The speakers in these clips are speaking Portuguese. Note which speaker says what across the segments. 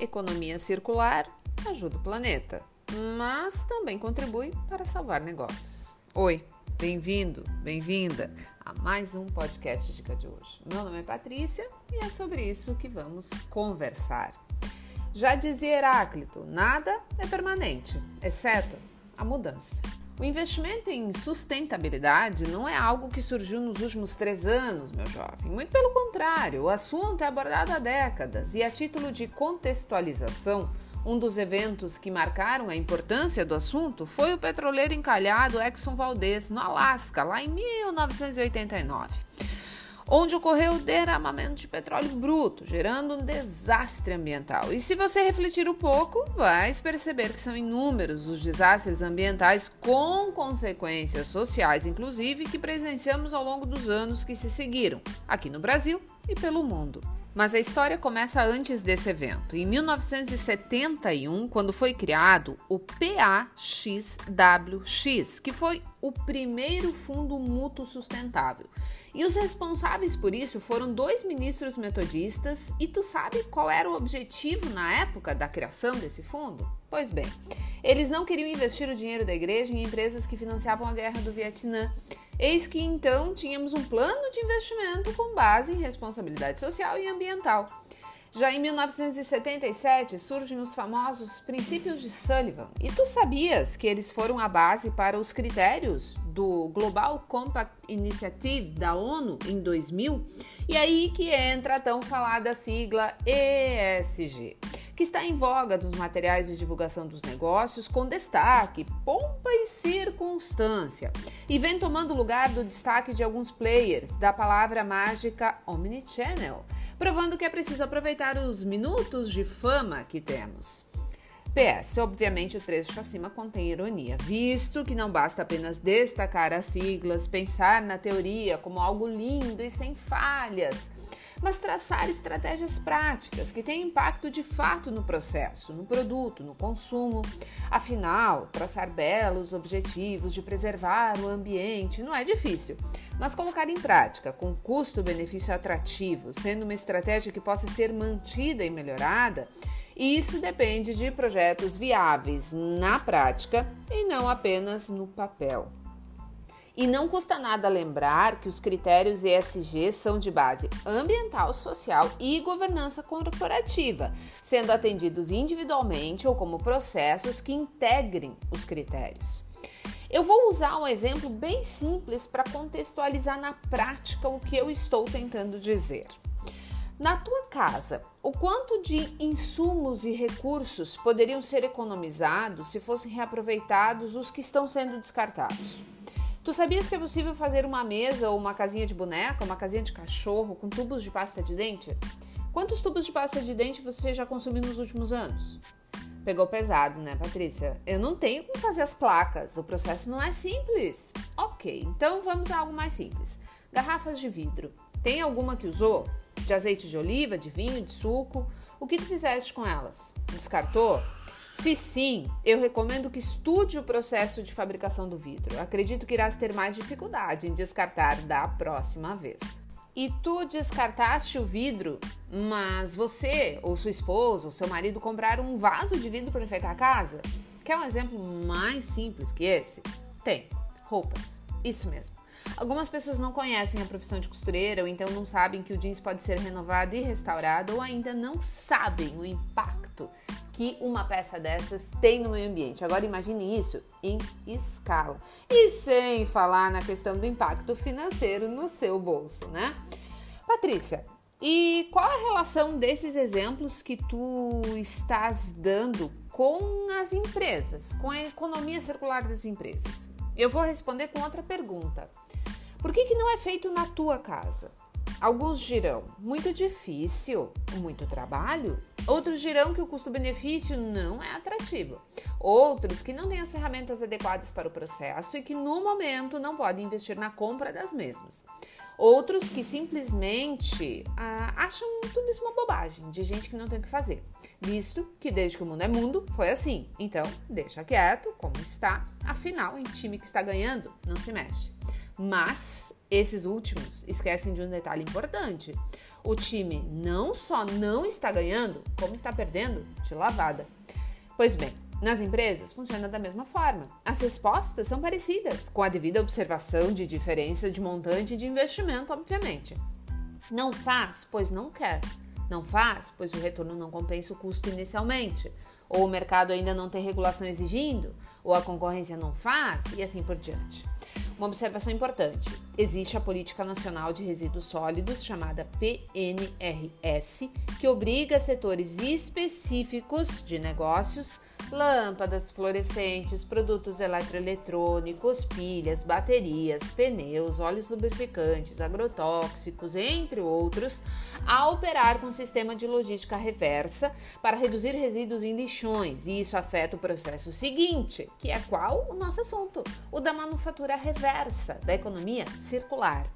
Speaker 1: economia circular ajuda o planeta, mas também contribui para salvar negócios. Oi, bem-vindo, bem-vinda a mais um podcast Dica de hoje. Meu nome é Patrícia e é sobre isso que vamos conversar. Já dizia Heráclito: nada é permanente, exceto a mudança. O investimento em sustentabilidade não é algo que surgiu nos últimos três anos, meu jovem. Muito pelo contrário, o assunto é abordado há décadas e, a título de contextualização, um dos eventos que marcaram a importância do assunto foi o petroleiro encalhado Exxon Valdez, no Alasca, lá em 1989 onde ocorreu o derramamento de petróleo bruto, gerando um desastre ambiental. E se você refletir um pouco, vai perceber que são inúmeros os desastres ambientais com consequências sociais, inclusive, que presenciamos ao longo dos anos que se seguiram, aqui no Brasil e pelo mundo. Mas a história começa antes desse evento. Em 1971, quando foi criado o PAXWX, que foi o primeiro fundo mútuo sustentável. E os responsáveis por isso foram dois ministros metodistas. E tu sabe qual era o objetivo na época da criação desse fundo? Pois bem, eles não queriam investir o dinheiro da igreja em empresas que financiavam a guerra do Vietnã. Eis que então tínhamos um plano de investimento com base em responsabilidade social e ambiental. Já em 1977 surgem os famosos princípios de Sullivan. E tu sabias que eles foram a base para os critérios do Global Compact Initiative da ONU em 2000? E aí que entra a tão falada sigla ESG que está em voga dos materiais de divulgação dos negócios, com destaque, pompa e circunstância, e vem tomando lugar do destaque de alguns players da palavra mágica Omnichannel, provando que é preciso aproveitar os minutos de fama que temos. PS, obviamente o trecho acima contém ironia, visto que não basta apenas destacar as siglas, pensar na teoria como algo lindo e sem falhas mas traçar estratégias práticas que tenham impacto de fato no processo, no produto, no consumo. Afinal, traçar belos objetivos de preservar o ambiente não é difícil, mas colocar em prática com custo-benefício atrativo, sendo uma estratégia que possa ser mantida e melhorada, isso depende de projetos viáveis na prática e não apenas no papel. E não custa nada lembrar que os critérios ESG são de base ambiental, social e governança corporativa, sendo atendidos individualmente ou como processos que integrem os critérios. Eu vou usar um exemplo bem simples para contextualizar na prática o que eu estou tentando dizer. Na tua casa, o quanto de insumos e recursos poderiam ser economizados se fossem reaproveitados os que estão sendo descartados? Tu sabias que é possível fazer uma mesa ou uma casinha de boneca, uma casinha de cachorro com tubos de pasta de dente? Quantos tubos de pasta de dente você já consumiu nos últimos anos? Pegou pesado, né, Patrícia? Eu não tenho como fazer as placas, o processo não é simples. Ok, então vamos a algo mais simples. Garrafas de vidro. Tem alguma que usou? De azeite de oliva, de vinho, de suco? O que tu fizeste com elas? Descartou? Se sim, eu recomendo que estude o processo de fabricação do vidro. Acredito que irás ter mais dificuldade em descartar da próxima vez. E tu descartaste o vidro, mas você, ou sua esposa, ou seu marido compraram um vaso de vidro para enfeitar a casa? Quer um exemplo mais simples que esse? Tem. Roupas. Isso mesmo. Algumas pessoas não conhecem a profissão de costureira ou então não sabem que o jeans pode ser renovado e restaurado ou ainda não sabem o impacto que uma peça dessas tem no meio ambiente. Agora imagine isso em escala. E sem falar na questão do impacto financeiro no seu bolso, né? Patrícia, e qual a relação desses exemplos que tu estás dando com as empresas, com a economia circular das empresas? Eu vou responder com outra pergunta. Por que, que não é feito na tua casa? Alguns dirão muito difícil, muito trabalho. Outros dirão que o custo-benefício não é atrativo. Outros que não têm as ferramentas adequadas para o processo e que no momento não podem investir na compra das mesmas. Outros que simplesmente ah, acham tudo isso uma bobagem, de gente que não tem o que fazer, visto que desde que o mundo é mundo foi assim. Então, deixa quieto, como está, afinal, em time que está ganhando, não se mexe. Mas Esses últimos esquecem de um detalhe importante. O time não só não está ganhando, como está perdendo de lavada. Pois bem, nas empresas funciona da mesma forma. As respostas são parecidas, com a devida observação de diferença de montante de investimento, obviamente. Não faz, pois não quer. Não faz, pois o retorno não compensa o custo inicialmente. Ou o mercado ainda não tem regulação exigindo, ou a concorrência não faz, e assim por diante. Uma observação importante: existe a Política Nacional de Resíduos Sólidos, chamada PNRS, que obriga setores específicos de negócios lâmpadas fluorescentes, produtos eletroeletrônicos, pilhas, baterias, pneus, óleos lubrificantes, agrotóxicos, entre outros, a operar com sistema de logística reversa para reduzir resíduos em lixões. E isso afeta o processo seguinte, que é qual? O nosso assunto, o da manufatura reversa, da economia circular.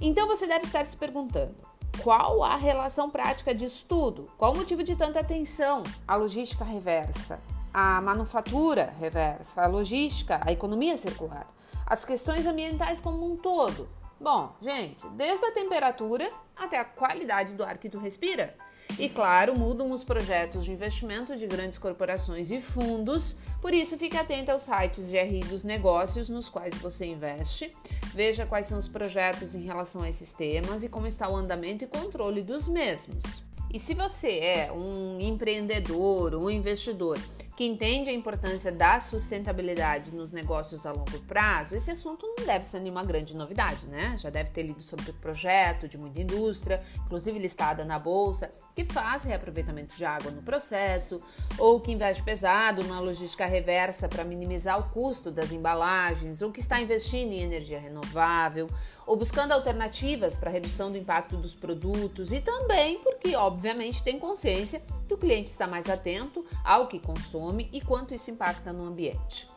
Speaker 1: Então você deve estar se perguntando: qual a relação prática disso tudo? Qual o motivo de tanta atenção à logística reversa, à manufatura reversa, à logística, à economia circular, às questões ambientais como um todo? Bom, gente, desde a temperatura até a qualidade do ar que tu respira. E claro, mudam os projetos de investimento de grandes corporações e fundos, por isso fique atento aos sites de RI dos negócios nos quais você investe, veja quais são os projetos em relação a esses temas e como está o andamento e controle dos mesmos. E se você é um empreendedor, um investidor que entende a importância da sustentabilidade nos negócios a longo prazo, esse assunto não deve ser nenhuma grande novidade, né? Já deve ter lido sobre o projeto de muita indústria, inclusive listada na bolsa, que faz reaproveitamento de água no processo, ou que investe pesado na logística reversa para minimizar o custo das embalagens, ou que está investindo em energia renovável, ou buscando alternativas para redução do impacto dos produtos e também porque, obviamente, tem consciência que o cliente está mais atento ao que consome e quanto isso impacta no ambiente.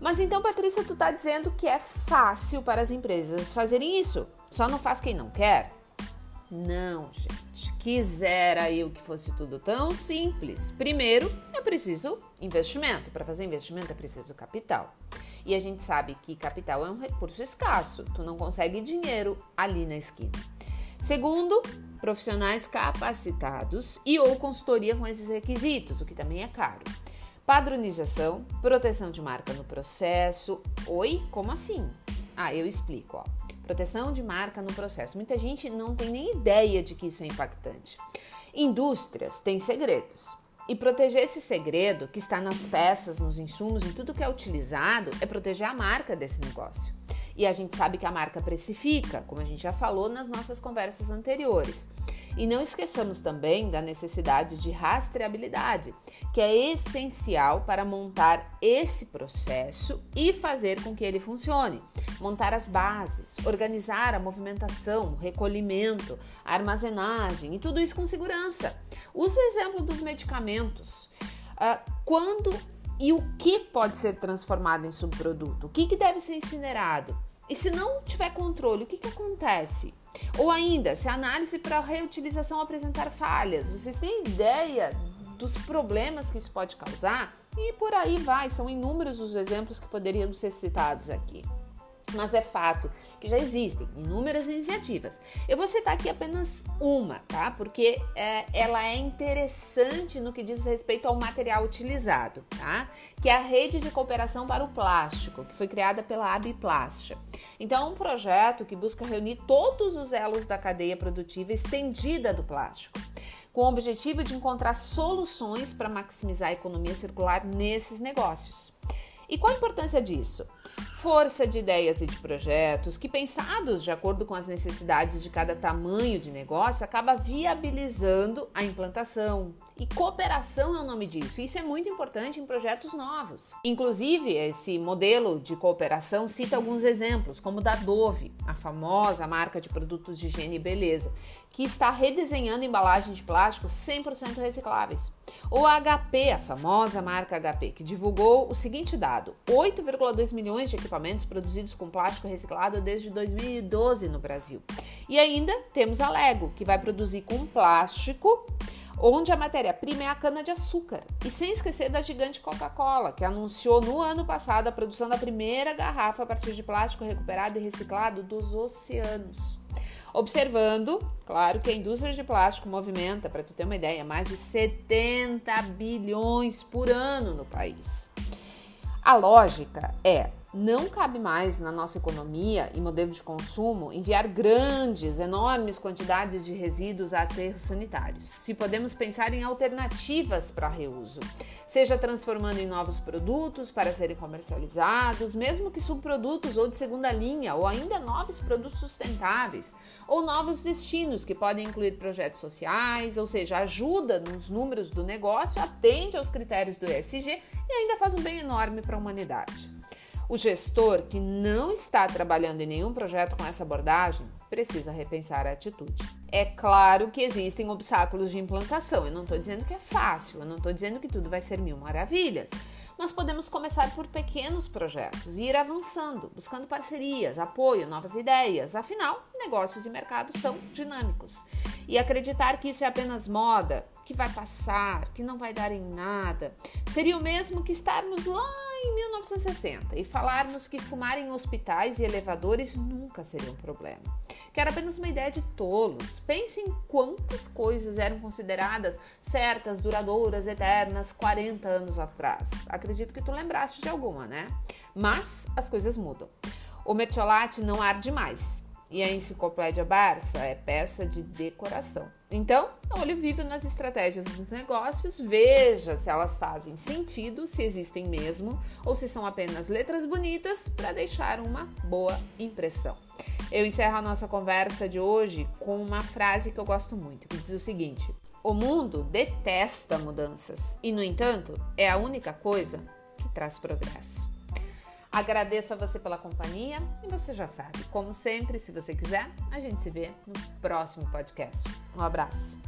Speaker 1: Mas então, Patrícia, tu está dizendo que é fácil para as empresas fazerem isso, só não faz quem não quer? Não, gente. Quisera eu que fosse tudo tão simples. Primeiro, é preciso investimento. Para fazer investimento é preciso capital. E a gente sabe que capital é um recurso escasso. Tu não consegue dinheiro ali na esquina. Segundo, profissionais capacitados e ou consultoria com esses requisitos, o que também é caro. Padronização, proteção de marca no processo. Oi, como assim? Ah, eu explico, ó. Proteção de marca no processo. Muita gente não tem nem ideia de que isso é impactante. Indústrias têm segredos. E proteger esse segredo que está nas peças, nos insumos, em tudo que é utilizado, é proteger a marca desse negócio. E a gente sabe que a marca precifica, como a gente já falou nas nossas conversas anteriores. E não esqueçamos também da necessidade de rastreabilidade, que é essencial para montar esse processo e fazer com que ele funcione. Montar as bases, organizar a movimentação, recolhimento, armazenagem e tudo isso com segurança. Usa o exemplo dos medicamentos. Uh, quando e o que pode ser transformado em subproduto? O que, que deve ser incinerado? E se não tiver controle, o que, que acontece? Ou ainda, se a análise para reutilização apresentar falhas, vocês têm ideia dos problemas que isso pode causar? E por aí vai, são inúmeros os exemplos que poderiam ser citados aqui mas é fato que já existem inúmeras iniciativas. Eu vou citar aqui apenas uma, tá? Porque é, ela é interessante no que diz respeito ao material utilizado, tá? Que é a Rede de Cooperação para o Plástico, que foi criada pela Abiplast. Então, é um projeto que busca reunir todos os elos da cadeia produtiva estendida do plástico com o objetivo de encontrar soluções para maximizar a economia circular nesses negócios. E qual a importância disso? força de ideias e de projetos que, pensados de acordo com as necessidades de cada tamanho de negócio, acaba viabilizando a implantação. E cooperação é o nome disso. Isso é muito importante em projetos novos. Inclusive, esse modelo de cooperação cita alguns exemplos, como da Dove, a famosa marca de produtos de higiene e beleza, que está redesenhando embalagens de plástico 100% recicláveis. Ou a HP, a famosa marca HP, que divulgou o seguinte dado: 8,2 milhões de equipamentos produzidos com plástico reciclado desde 2012 no Brasil. E ainda temos a Lego, que vai produzir com plástico onde a matéria-prima é a cana-de-açúcar. E sem esquecer da gigante Coca-Cola, que anunciou no ano passado a produção da primeira garrafa a partir de plástico recuperado e reciclado dos oceanos. Observando, claro, que a indústria de plástico movimenta, para tu ter uma ideia, mais de 70 bilhões por ano no país. A lógica é não cabe mais na nossa economia e modelo de consumo enviar grandes, enormes quantidades de resíduos a aterros sanitários. Se podemos pensar em alternativas para reuso, seja transformando em novos produtos para serem comercializados, mesmo que subprodutos ou de segunda linha, ou ainda novos produtos sustentáveis, ou novos destinos que podem incluir projetos sociais, ou seja, ajuda nos números do negócio, atende aos critérios do ESG e ainda faz um bem enorme para a humanidade. O gestor que não está trabalhando em nenhum projeto com essa abordagem precisa repensar a atitude. É claro que existem obstáculos de implantação. Eu não estou dizendo que é fácil, eu não estou dizendo que tudo vai ser mil maravilhas. Mas podemos começar por pequenos projetos e ir avançando, buscando parcerias, apoio, novas ideias. Afinal, negócios e mercados são dinâmicos. E acreditar que isso é apenas moda, que vai passar, que não vai dar em nada, seria o mesmo que estarmos lá em 1960 e falarmos que fumar em hospitais e elevadores nunca seria um problema. Que era apenas uma ideia de tolos. Pense em quantas coisas eram consideradas certas, duradouras, eternas 40 anos atrás. Acredito que tu lembraste de alguma, né? Mas as coisas mudam. O mertiolate não arde mais, e a enciclopédia Barça é peça de decoração. Então, olho vivo nas estratégias dos negócios, veja se elas fazem sentido, se existem mesmo, ou se são apenas letras bonitas para deixar uma boa impressão. Eu encerro a nossa conversa de hoje com uma frase que eu gosto muito, que diz o seguinte: O mundo detesta mudanças e, no entanto, é a única coisa que traz progresso. Agradeço a você pela companhia e você já sabe, como sempre, se você quiser, a gente se vê no próximo podcast. Um abraço.